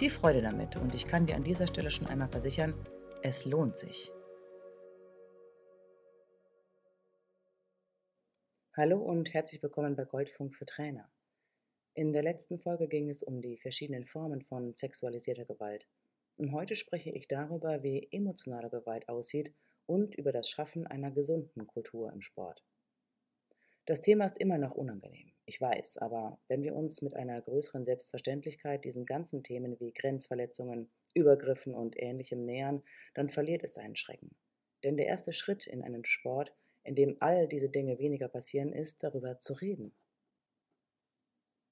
Viel Freude damit und ich kann dir an dieser Stelle schon einmal versichern, es lohnt sich. Hallo und herzlich willkommen bei Goldfunk für Trainer. In der letzten Folge ging es um die verschiedenen Formen von sexualisierter Gewalt. Und heute spreche ich darüber, wie emotionale Gewalt aussieht und über das Schaffen einer gesunden Kultur im Sport. Das Thema ist immer noch unangenehm, ich weiß, aber wenn wir uns mit einer größeren Selbstverständlichkeit diesen ganzen Themen wie Grenzverletzungen, Übergriffen und ähnlichem nähern, dann verliert es seinen Schrecken. Denn der erste Schritt in einem Sport, in dem all diese Dinge weniger passieren, ist, darüber zu reden.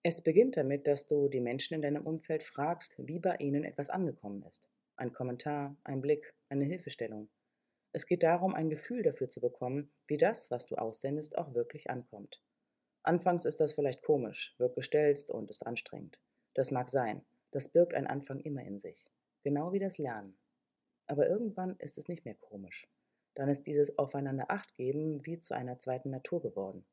Es beginnt damit, dass du die Menschen in deinem Umfeld fragst, wie bei ihnen etwas angekommen ist. Ein Kommentar, ein Blick, eine Hilfestellung. Es geht darum, ein Gefühl dafür zu bekommen, wie das, was du aussendest, auch wirklich ankommt. Anfangs ist das vielleicht komisch, wirkt gestelzt und ist anstrengend. Das mag sein, das birgt ein Anfang immer in sich. Genau wie das Lernen. Aber irgendwann ist es nicht mehr komisch. Dann ist dieses Aufeinander Acht geben wie zu einer zweiten Natur geworden.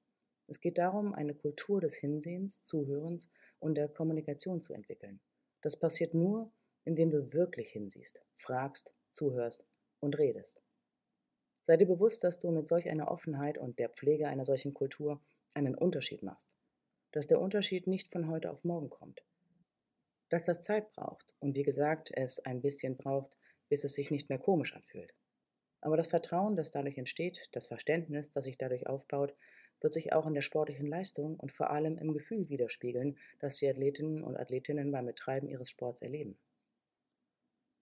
Es geht darum, eine Kultur des Hinsehens, Zuhörens und der Kommunikation zu entwickeln. Das passiert nur, indem du wirklich hinsiehst, fragst, zuhörst und redest. Sei dir bewusst, dass du mit solch einer Offenheit und der Pflege einer solchen Kultur einen Unterschied machst. Dass der Unterschied nicht von heute auf morgen kommt. Dass das Zeit braucht und wie gesagt, es ein bisschen braucht, bis es sich nicht mehr komisch anfühlt. Aber das Vertrauen, das dadurch entsteht, das Verständnis, das sich dadurch aufbaut, wird sich auch in der sportlichen Leistung und vor allem im Gefühl widerspiegeln, das die Athletinnen und Athletinnen beim Betreiben ihres Sports erleben.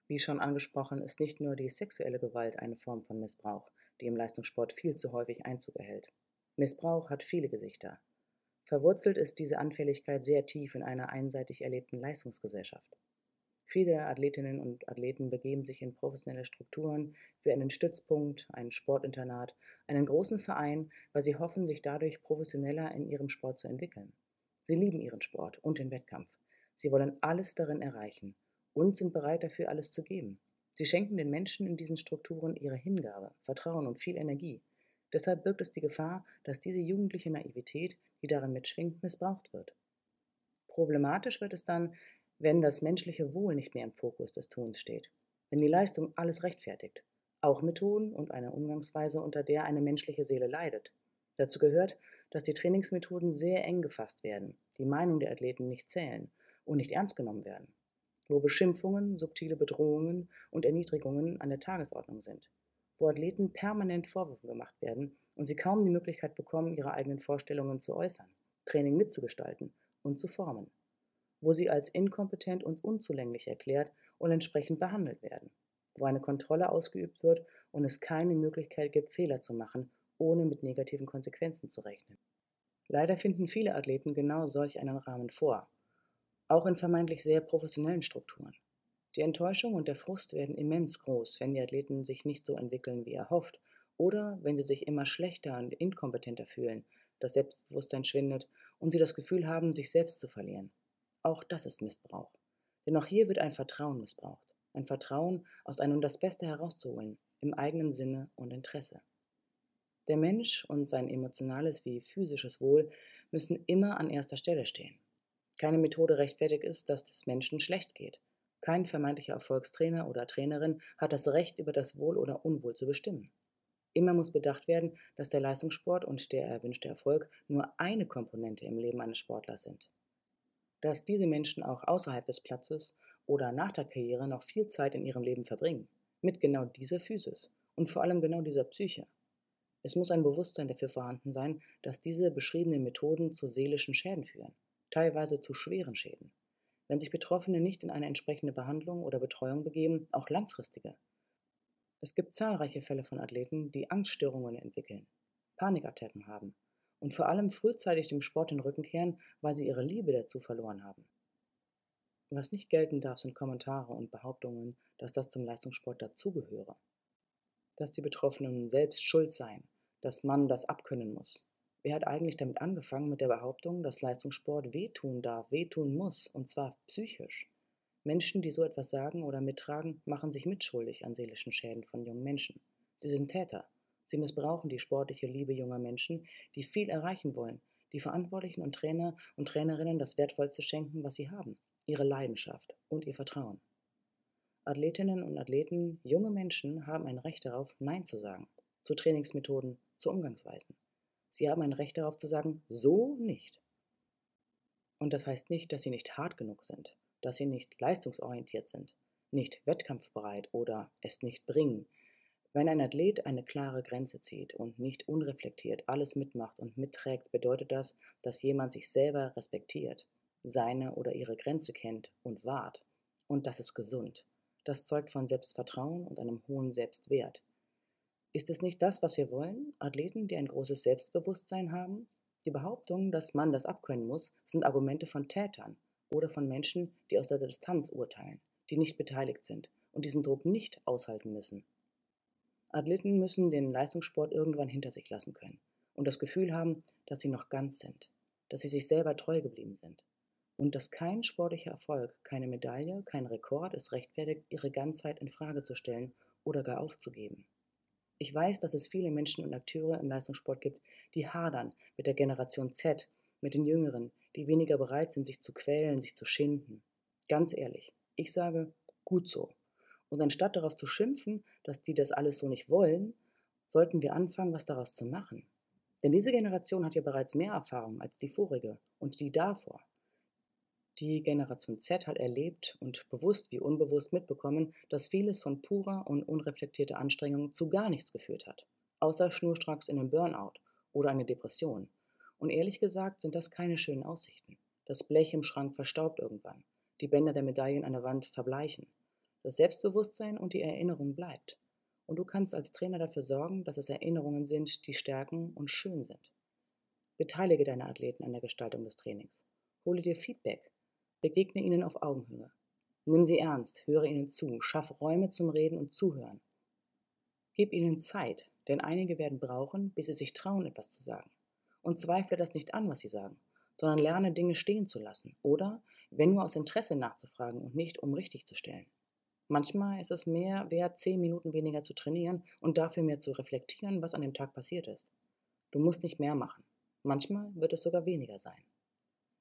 Wie schon angesprochen, ist nicht nur die sexuelle Gewalt eine Form von Missbrauch, die im Leistungssport viel zu häufig Einzug erhält. Missbrauch hat viele Gesichter. Verwurzelt ist diese Anfälligkeit sehr tief in einer einseitig erlebten Leistungsgesellschaft. Viele Athletinnen und Athleten begeben sich in professionelle Strukturen wie einen Stützpunkt, ein Sportinternat, einen großen Verein, weil sie hoffen, sich dadurch professioneller in ihrem Sport zu entwickeln. Sie lieben ihren Sport und den Wettkampf. Sie wollen alles darin erreichen und sind bereit dafür alles zu geben. Sie schenken den Menschen in diesen Strukturen ihre Hingabe, Vertrauen und viel Energie. Deshalb birgt es die Gefahr, dass diese jugendliche Naivität, die darin mitschwingt, missbraucht wird. Problematisch wird es dann, wenn das menschliche Wohl nicht mehr im Fokus des Tuns steht, wenn die Leistung alles rechtfertigt, auch Methoden und eine Umgangsweise, unter der eine menschliche Seele leidet. Dazu gehört, dass die Trainingsmethoden sehr eng gefasst werden, die Meinung der Athleten nicht zählen und nicht ernst genommen werden wo Beschimpfungen, subtile Bedrohungen und Erniedrigungen an der Tagesordnung sind, wo Athleten permanent Vorwürfe gemacht werden und sie kaum die Möglichkeit bekommen, ihre eigenen Vorstellungen zu äußern, Training mitzugestalten und zu formen, wo sie als inkompetent und unzulänglich erklärt und entsprechend behandelt werden, wo eine Kontrolle ausgeübt wird und es keine Möglichkeit gibt, Fehler zu machen, ohne mit negativen Konsequenzen zu rechnen. Leider finden viele Athleten genau solch einen Rahmen vor auch in vermeintlich sehr professionellen Strukturen. Die Enttäuschung und der Frust werden immens groß, wenn die Athleten sich nicht so entwickeln, wie erhofft, oder wenn sie sich immer schlechter und inkompetenter fühlen, das Selbstbewusstsein schwindet und sie das Gefühl haben, sich selbst zu verlieren. Auch das ist Missbrauch. Denn auch hier wird ein Vertrauen missbraucht. Ein Vertrauen, aus einem das Beste herauszuholen, im eigenen Sinne und Interesse. Der Mensch und sein emotionales wie physisches Wohl müssen immer an erster Stelle stehen. Keine Methode rechtfertigt es, dass es Menschen schlecht geht. Kein vermeintlicher Erfolgstrainer oder Trainerin hat das Recht, über das Wohl oder Unwohl zu bestimmen. Immer muss bedacht werden, dass der Leistungssport und der erwünschte Erfolg nur eine Komponente im Leben eines Sportlers sind. Dass diese Menschen auch außerhalb des Platzes oder nach der Karriere noch viel Zeit in ihrem Leben verbringen, mit genau dieser Physis und vor allem genau dieser Psyche. Es muss ein Bewusstsein dafür vorhanden sein, dass diese beschriebenen Methoden zu seelischen Schäden führen, teilweise zu schweren Schäden. Wenn sich Betroffene nicht in eine entsprechende Behandlung oder Betreuung begeben, auch langfristige. Es gibt zahlreiche Fälle von Athleten, die Angststörungen entwickeln, Panikattacken haben und vor allem frühzeitig dem Sport den Rücken kehren, weil sie ihre Liebe dazu verloren haben. Was nicht gelten darf, sind Kommentare und Behauptungen, dass das zum Leistungssport dazugehöre. Dass die Betroffenen selbst schuld seien, dass man das abkönnen muss. Wer hat eigentlich damit angefangen mit der Behauptung, dass Leistungssport wehtun darf, wehtun muss, und zwar psychisch? Menschen, die so etwas sagen oder mittragen, machen sich mitschuldig an seelischen Schäden von jungen Menschen. Sie sind Täter. Sie missbrauchen die sportliche Liebe junger Menschen, die viel erreichen wollen, die Verantwortlichen und Trainer und Trainerinnen das Wertvollste schenken, was sie haben, ihre Leidenschaft und ihr Vertrauen. Athletinnen und Athleten, junge Menschen haben ein Recht darauf, Nein zu sagen, zu Trainingsmethoden, zu Umgangsweisen. Sie haben ein Recht darauf zu sagen, so nicht. Und das heißt nicht, dass sie nicht hart genug sind, dass sie nicht leistungsorientiert sind, nicht wettkampfbereit oder es nicht bringen. Wenn ein Athlet eine klare Grenze zieht und nicht unreflektiert alles mitmacht und mitträgt, bedeutet das, dass jemand sich selber respektiert, seine oder ihre Grenze kennt und wahrt. Und das ist gesund. Das zeugt von Selbstvertrauen und einem hohen Selbstwert. Ist es nicht das, was wir wollen? Athleten, die ein großes Selbstbewusstsein haben? Die Behauptung, dass man das abkönnen muss, sind Argumente von Tätern oder von Menschen, die aus der Distanz urteilen, die nicht beteiligt sind und diesen Druck nicht aushalten müssen. Athleten müssen den Leistungssport irgendwann hinter sich lassen können und das Gefühl haben, dass sie noch ganz sind, dass sie sich selber treu geblieben sind und dass kein sportlicher Erfolg, keine Medaille, kein Rekord es rechtfertigt, ihre Ganzheit in Frage zu stellen oder gar aufzugeben. Ich weiß, dass es viele Menschen und Akteure im Leistungssport gibt, die hadern mit der Generation Z, mit den Jüngeren, die weniger bereit sind, sich zu quälen, sich zu schinden. Ganz ehrlich, ich sage, gut so. Und anstatt darauf zu schimpfen, dass die das alles so nicht wollen, sollten wir anfangen, was daraus zu machen. Denn diese Generation hat ja bereits mehr Erfahrung als die vorige und die davor. Die Generation Z hat erlebt und bewusst wie unbewusst mitbekommen, dass vieles von purer und unreflektierter Anstrengung zu gar nichts geführt hat, außer schnurstracks in einen Burnout oder eine Depression. Und ehrlich gesagt sind das keine schönen Aussichten. Das Blech im Schrank verstaubt irgendwann, die Bänder der Medaillen an der Wand verbleichen. Das Selbstbewusstsein und die Erinnerung bleibt. Und du kannst als Trainer dafür sorgen, dass es Erinnerungen sind, die stärken und schön sind. Beteilige deine Athleten an der Gestaltung des Trainings. Hole dir Feedback Begegne ihnen auf Augenhöhe. Nimm sie ernst, höre ihnen zu, schaff Räume zum Reden und Zuhören. Gib ihnen Zeit, denn einige werden brauchen, bis sie sich trauen, etwas zu sagen. Und zweifle das nicht an, was sie sagen, sondern lerne Dinge stehen zu lassen oder, wenn nur aus Interesse nachzufragen und nicht um richtig zu stellen. Manchmal ist es mehr wert, zehn Minuten weniger zu trainieren und dafür mehr zu reflektieren, was an dem Tag passiert ist. Du musst nicht mehr machen. Manchmal wird es sogar weniger sein.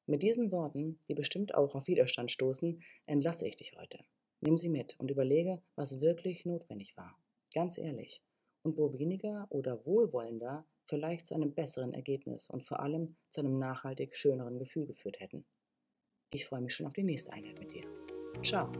Mit diesen Worten, die bestimmt auch auf Widerstand stoßen, entlasse ich dich heute. Nimm sie mit und überlege, was wirklich notwendig war. Ganz ehrlich. Und wo weniger oder wohlwollender vielleicht zu einem besseren Ergebnis und vor allem zu einem nachhaltig schöneren Gefühl geführt hätten. Ich freue mich schon auf die nächste Einheit mit dir. Ciao.